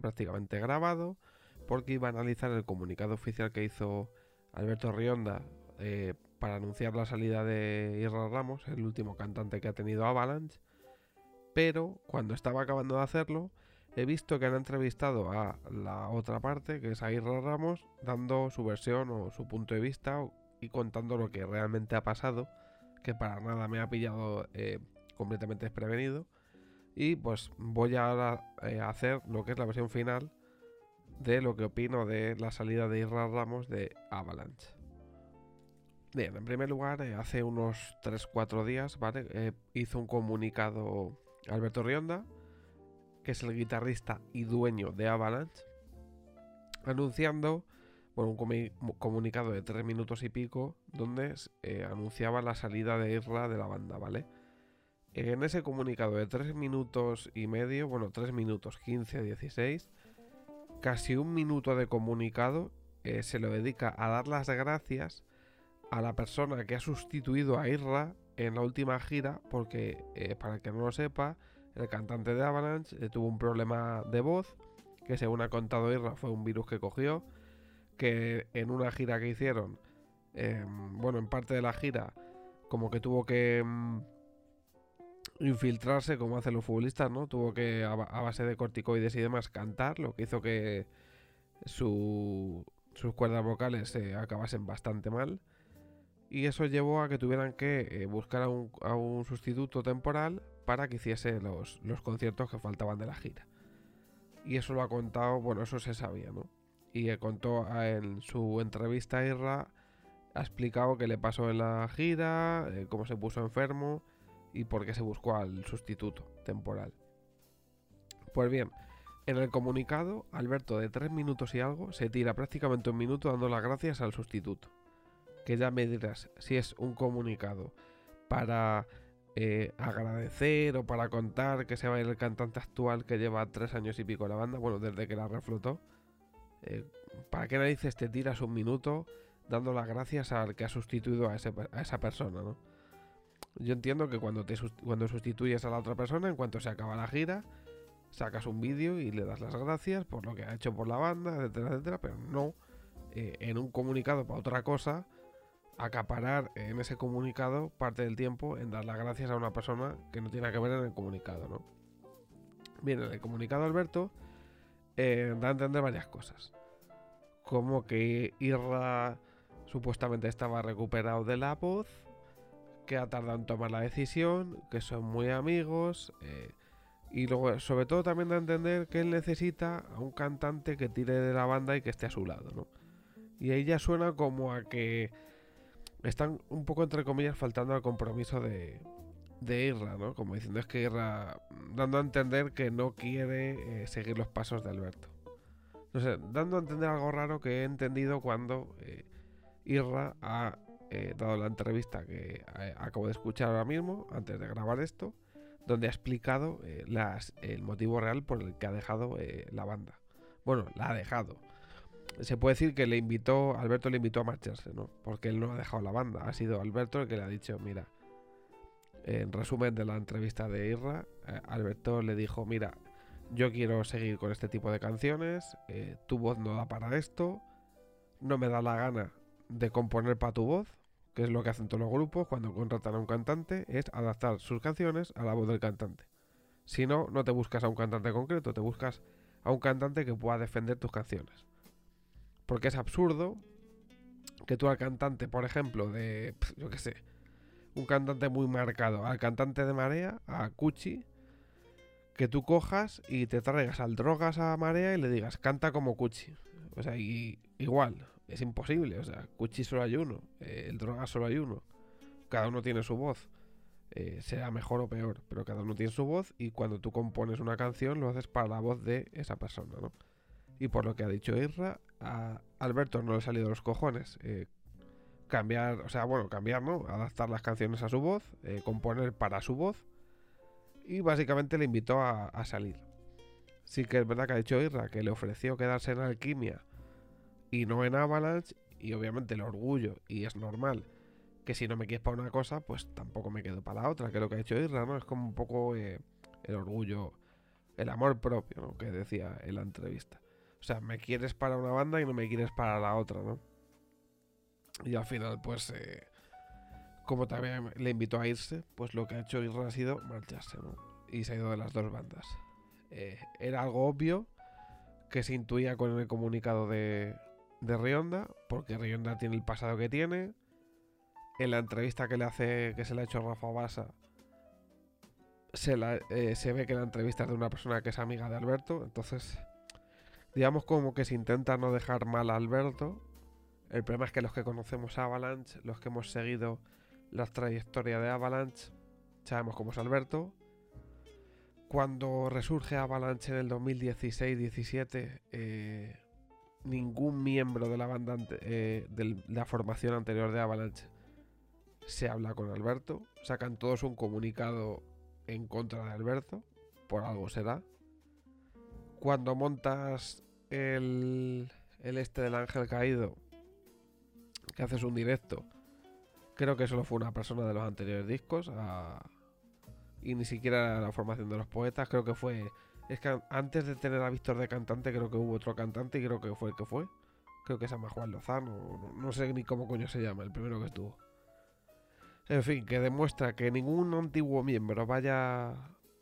prácticamente grabado, porque iba a analizar el comunicado oficial que hizo Alberto Rionda eh, para anunciar la salida de Irra Ramos, el último cantante que ha tenido Avalanche. Pero cuando estaba acabando de hacerlo, he visto que han entrevistado a la otra parte, que es a Irra Ramos, dando su versión o su punto de vista y contando lo que realmente ha pasado, que para nada me ha pillado eh, completamente desprevenido. Y pues voy a eh, hacer lo que es la versión final de lo que opino de la salida de Irra Ramos de Avalanche. Bien, en primer lugar, eh, hace unos 3-4 días, ¿vale? Eh, hizo un comunicado Alberto Rionda, que es el guitarrista y dueño de Avalanche, anunciando, bueno, un comunicado de 3 minutos y pico, donde anunciaba la salida de Irra de la banda, ¿vale? En ese comunicado de 3 minutos y medio, bueno, 3 minutos 15, 16, casi un minuto de comunicado se lo dedica a dar las gracias a la persona que ha sustituido a Irra en la última gira, porque eh, para el que no lo sepa, el cantante de Avalanche eh, tuvo un problema de voz, que según ha contado Irra fue un virus que cogió, que en una gira que hicieron, em, bueno, en parte de la gira, como que tuvo que em, infiltrarse, como hacen los futbolistas, ¿no? Tuvo que, a, base de corticoides y demás, cantar, lo que hizo que sus cuerdas vocales se acabasen bastante mal y eso llevó a que tuvieran que eh, buscar a un, sustituto temporal para que hiciese los, conciertos que faltaban de la gira. Y eso lo ha contado, bueno, eso se sabía, ¿no? Y contó en su entrevista a Irra, ha explicado qué le pasó en la gira, eh, cómo se puso enfermo y por qué se buscó al sustituto temporal. Pues bien, en el comunicado, Alberto de tres minutos y algo se tira prácticamente un minuto dando las gracias al sustituto que ya me dirás si es un comunicado para eh, agradecer o para contar que se va a ir el cantante actual que lleva tres años y pico la banda, bueno, desde que la reflotó. Eh, ¿Para qué narices te tiras un minuto dando las gracias al que ha sustituido a, esa persona, ¿no? Yo entiendo que cuando, te, cuando sustituyes a la otra persona, en cuanto se acaba la gira, sacas un vídeo y le das las gracias por lo que ha hecho por la banda, etcétera, etcétera, pero no eh, en un comunicado para otra cosa acaparar en ese comunicado parte del tiempo en dar las gracias a una persona que no tiene que ver en el comunicado, ¿no? Bien, en el comunicado Alberto eh, da a entender varias cosas. Como que Irra supuestamente estaba recuperado de la voz, que ha tardado en tomar la decisión, que son muy amigos, eh, y luego, sobre todo, también da a entender que él necesita a un cantante que tire de la banda y que esté a su lado, ¿no? Y ahí ya suena como a que están un poco, entre comillas, faltando al compromiso de, de Irra, ¿no? Como diciendo es que Irra, dando a entender que no quiere eh, seguir los pasos de Alberto. No sé, dando a entender algo raro que he entendido cuando eh, Irra ha eh, dado la entrevista que acabo de escuchar ahora mismo, antes de grabar esto, donde ha explicado las, el motivo real por el que ha dejado la banda. Bueno, la ha dejado se puede decir que le invitó, Alberto le invitó a marcharse, ¿no? Porque él no ha dejado la banda, ha sido Alberto el que le ha dicho, mira, en resumen de la entrevista de Irra, eh, Alberto le dijo, mira, yo quiero seguir con este tipo de canciones, eh, tu voz no da para esto, no me da la gana de componer para tu voz, que es lo que hacen todos los grupos cuando contratan a un cantante, es adaptar sus canciones a la voz del cantante. Si no, no te buscas a un cantante concreto, te buscas a un cantante que pueda defender tus canciones. Porque es absurdo que tú al cantante, por ejemplo, de, yo qué sé, un cantante muy marcado, al cantante de Marea, a Cuchi, que tú cojas y te traigas al drogas a Marea y le digas, canta como Cuchi. O sea, y, igual, es imposible. O sea, Cuchi solo hay uno, eh, el drogas solo hay uno. Cada uno tiene su voz. Eh, sea mejor o peor, pero cada uno tiene su voz y cuando tú compones una canción lo haces para la voz de esa persona, ¿no? Y por lo que ha dicho Irra, a Alberto no le ha salido los cojones eh, cambiar, o sea, bueno, cambiar, ¿no? Adaptar las canciones a su voz, componer para su voz. Y básicamente le invitó a, salir. Sí que es verdad que ha dicho Irra que le ofreció quedarse en Alquimia y no en Avalanche. Y obviamente el orgullo, y es normal que si no me quieres para una cosa, pues tampoco me quedo para la otra, que es lo que ha dicho Irra, ¿no? Es como un poco eh, el orgullo El amor propio, ¿no? Que decía en la entrevista. O sea, me quieres para una banda y no me quieres para la otra, ¿no? Y al final, pues, eh, como también le invitó a irse, pues lo que ha hecho Isra ha sido marcharse, ¿no? Y se ha ido de las dos bandas. Eh, era algo obvio que se intuía con el comunicado de, de Rionda, porque Rionda tiene el pasado que tiene. En la entrevista que le hace, que se le ha hecho Rafa Basa, se, eh, se ve que la entrevista es de una persona que es amiga de Alberto, entonces digamos como que se intenta no dejar mal a Alberto. El problema es que los que conocemos a Avalanche, los que hemos seguido la trayectoria de Avalanche, sabemos cómo es Alberto. Cuando resurge Avalanche en el 2016-17, eh, ningún miembro de la banda eh, de la formación anterior de Avalanche se habla con Alberto. Sacan todos un comunicado en contra de Alberto, por algo será. Cuando montas el, el este del ángel caído, que haces un directo, creo que solo fue una persona de los anteriores discos, y ni siquiera la formación de los poetas, creo que fue... Es que antes de tener a Víctor de cantante, creo que hubo otro cantante y creo que fue el que fue. Creo que se llama Juan Lozano, no sé ni cómo coño se llama, el primero que estuvo. En fin, que demuestra que ningún antiguo miembro vaya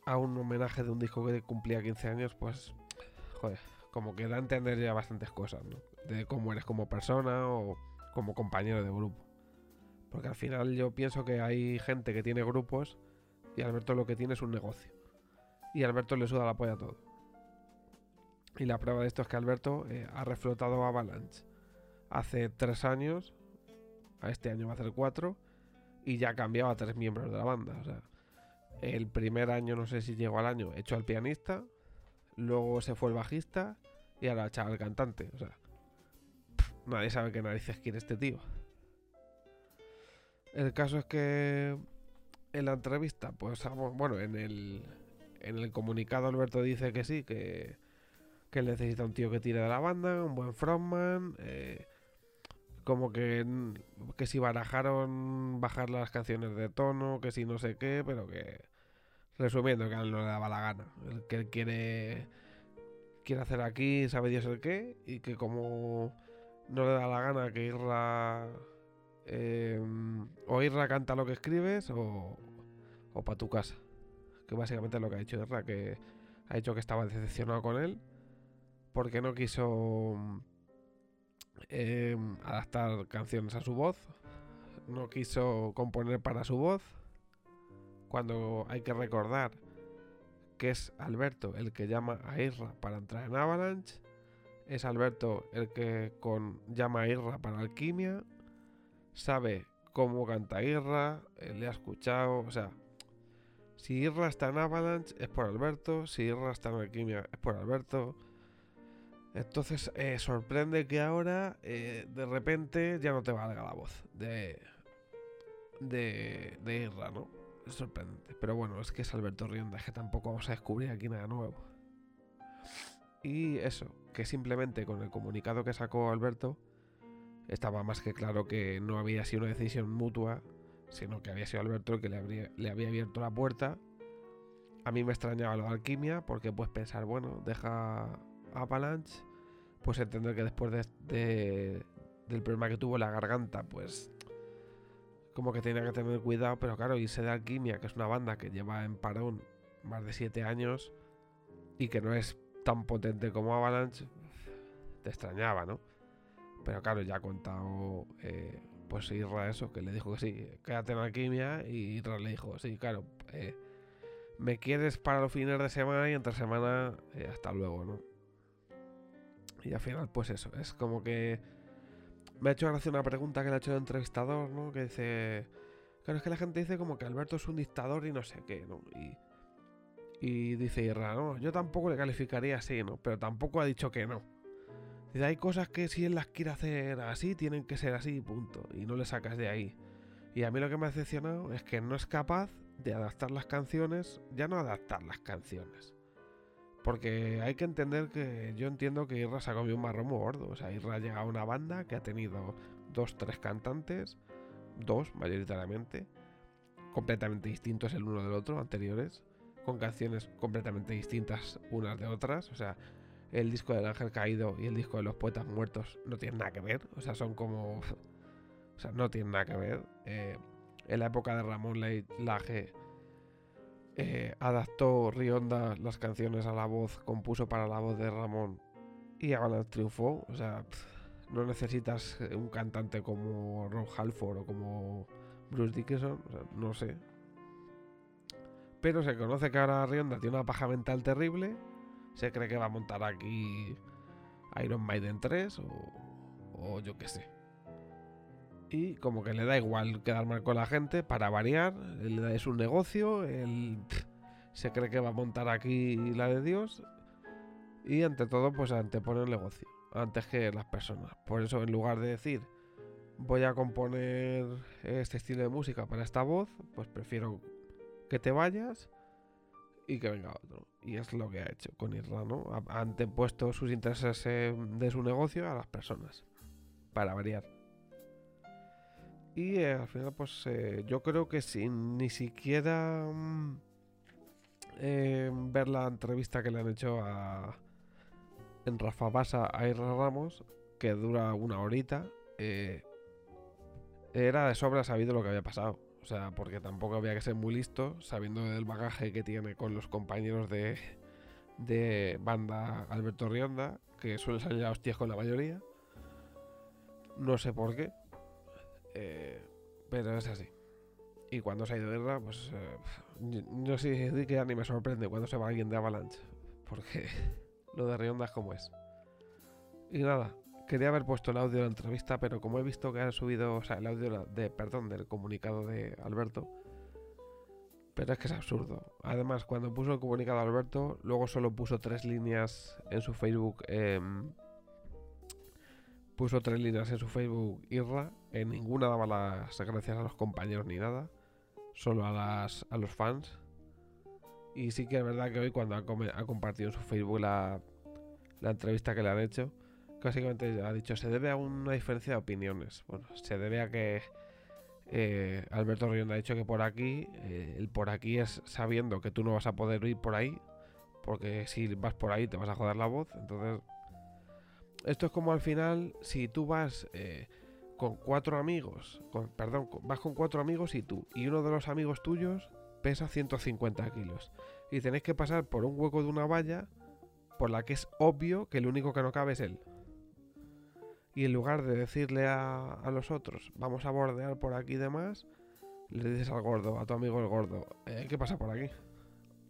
a un homenaje de un disco que cumplía 15 años, pues, joder, como que da a entender ya bastantes cosas, ¿no? De cómo eres como persona o como compañero de grupo. Porque al final yo pienso que hay gente que tiene grupos y Alberto lo que tiene es un negocio. Y Alberto le suda la polla a todo. Y la prueba de esto es que Alberto eh, ha reflotado Avalanche hace tres años, a este año va a ser cuatro, y ya ha cambiado a tres miembros de la banda. O sea, el primer año, no sé si llegó al año, echó al pianista, luego se fue el bajista y ahora echado al cantante. O sea, nadie sabe qué narices quiere este tío. El caso es que en la entrevista, pues bueno, en el, en el comunicado Alberto dice que sí, que, que necesita un tío que tire de la banda, un buen frontman, eh, como que, que si barajaron bajar las canciones de tono, que si no sé qué, pero que resumiendo que a él no le daba la gana. El que él quiere, quiere hacer aquí, sabe Dios el qué, y que como no le da la gana que Irra eh, o Irra canta lo que escribes o, o para tu casa. Que básicamente es lo que ha dicho Irra, que ha dicho que estaba decepcionado con él porque no quiso Em, adaptar canciones a su voz. No quiso componer para su voz. Cuando hay que recordar que es Alberto el que llama a Irra para entrar en Avalanche. Es Alberto el que con, llama a Irra para Alquimia. Sabe cómo canta Irra. Eh, le ha escuchado. O sea, si Irra está en Avalanche es por Alberto. Si Irra está en Alquimia es por Alberto. Entonces eh, sorprende que ahora eh, de repente ya no te valga la voz de, de, de Irra, ¿no? Es sorprendente. Pero bueno, es que es Alberto Rionda, es que tampoco vamos a descubrir aquí nada nuevo. Y eso, que simplemente con el comunicado que sacó Alberto, estaba más que claro que no había sido una decisión mutua, sino que había sido Alberto el que le, había abierto la puerta. A mí me extrañaba lo de alquimia, porque puedes pensar, bueno, deja Avalanche, pues entender que después de, del problema que tuvo la garganta, pues como que tenía que tener cuidado, pero claro, irse de Alquimia, que es una banda que lleva en parón más de 7 años y que no es tan potente como Avalanche, te extrañaba, ¿no? Pero claro, ya ha contado, eh, pues Irra eso, que le dijo que sí, quédate en Alquimia, y Irra le dijo, sí, claro, eh, me quieres para los fines de semana y entre semana, eh, hasta luego, ¿no? Y al final, pues eso, es como que me ha hecho gracia una pregunta que le ha hecho el entrevistador, ¿no? Que dice, claro, es que la gente dice como que Alberto es un dictador y no sé qué, ¿no? Y, y dice Irra, no, yo tampoco le calificaría así, ¿no? Pero tampoco ha dicho que no. Dice, hay cosas que si él las quiere hacer así, tienen que ser así, punto. Y no le sacas de ahí. Y a mí lo que me ha decepcionado es que no es capaz de adaptar las canciones, ya no adaptar las canciones, porque hay que entender que yo entiendo que Irra se ha comido un marrón muy gordo. O sea, Irra ha llegado a una banda que ha tenido dos, tres cantantes, dos mayoritariamente, completamente distintos el uno del otro, anteriores, con canciones completamente distintas unas de otras. O sea, el disco del Ángel Caído y el disco de los Poetas Muertos no tienen nada que ver. O sea, son como... o sea, no tienen nada que ver. Eh, en la época de Ramón Laje eh, adaptó Rionda las canciones a la voz, compuso para la voz de Ramón y Avalanche triunfó. O sea, no necesitas un cantante como Ron Halford o como Bruce Dickinson, o sea, no sé. Pero se conoce que ahora Rionda tiene una paja mental terrible. Se cree que va a montar aquí Iron Maiden 3 o, o yo qué sé. Y como que le da igual quedar mal con la gente para variar. Es un negocio. Él se cree que va a montar aquí la de Dios. Y ante todo, pues antepone el negocio antes que las personas. Por eso, en lugar de decir voy a componer este estilo de música para esta voz, pues prefiero que te vayas y que venga otro. Y es lo que ha hecho con Irra, ¿no? Ha antepuesto sus intereses de su negocio a las personas. Para variar. Y eh, al final, pues eh, yo creo que sin ni siquiera mm, eh, ver la entrevista que le han hecho a, en Rafa Basa a Irra Ramos, que dura una horita, era de sobra sabido lo que había pasado. O sea, porque tampoco había que ser muy listo, sabiendo del bagaje que tiene con los compañeros de, de banda Alberto Rionda, que suele salir a hostias con la mayoría. No sé por qué. Eh, pero es así. Y cuando se ha ido guerra, pues eh, yo, sí que ya ni me sorprende cuando se va alguien de Avalanche. Porque lo de Rionda es como es. Y nada, quería haber puesto el audio de la entrevista, pero como he visto que han subido, o sea, el audio de, perdón, del comunicado de Alberto, pero es que es absurdo. Además, cuando puso el comunicado de Alberto, luego solo puso tres líneas en su Facebook. Em, puso tres líneas en su Facebook Irra. En ninguna daba las gracias a los compañeros ni nada. Solo a, las, a los fans. Y sí que es verdad que hoy cuando ha, compartido en su Facebook la, la entrevista que le han hecho, básicamente ha dicho se debe a una diferencia de opiniones. Bueno, se debe a que eh, Alberto Rionda ha dicho que por aquí, eh, el por aquí es sabiendo que tú no vas a poder ir por ahí, porque si vas por ahí te vas a joder la voz. Entonces esto es como al final, si tú vas eh, con cuatro amigos, perdón, vas con cuatro amigos y tú, y uno de los amigos tuyos pesa 150 kilos, y tenéis que pasar por un hueco de una valla por la que es obvio que el único que no cabe es él. Y en lugar de decirle a, los otros, vamos a bordear por aquí y demás, le dices al gordo, a tu amigo el gordo, eh, ¿qué pasa por aquí?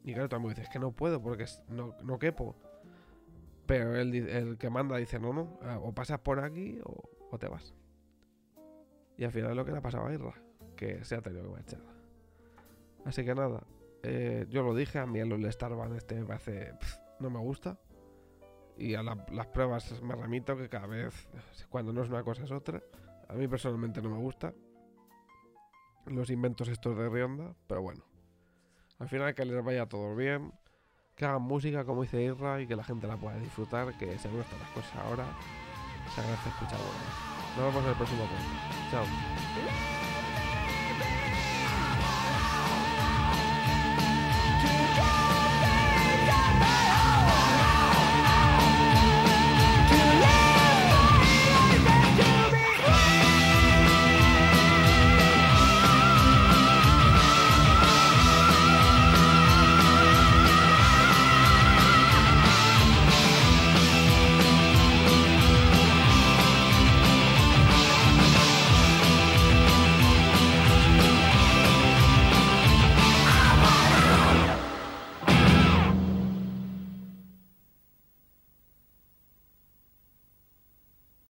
Y claro, tu amigo dice, es que no puedo porque no, no quepo. Pero el, que manda dice, no, no, eh, o pasas por aquí o, te vas. Y al final lo que le ha pasado a Irra, que se ha tenido que echar. Así que nada, eh, yo lo dije, a mí el Starban este me parece, no me gusta. Y a las pruebas me remito que cada vez, cuando no es una cosa es otra. A mí personalmente no me gusta los inventos estos de Rionda, pero bueno. Al final que les vaya todo bien que hagan música como dice Irra y que la gente la pueda disfrutar, que seguro están las cosas ahora. Se agradece escuchar. Nos vemos en el próximo podcast. Chao.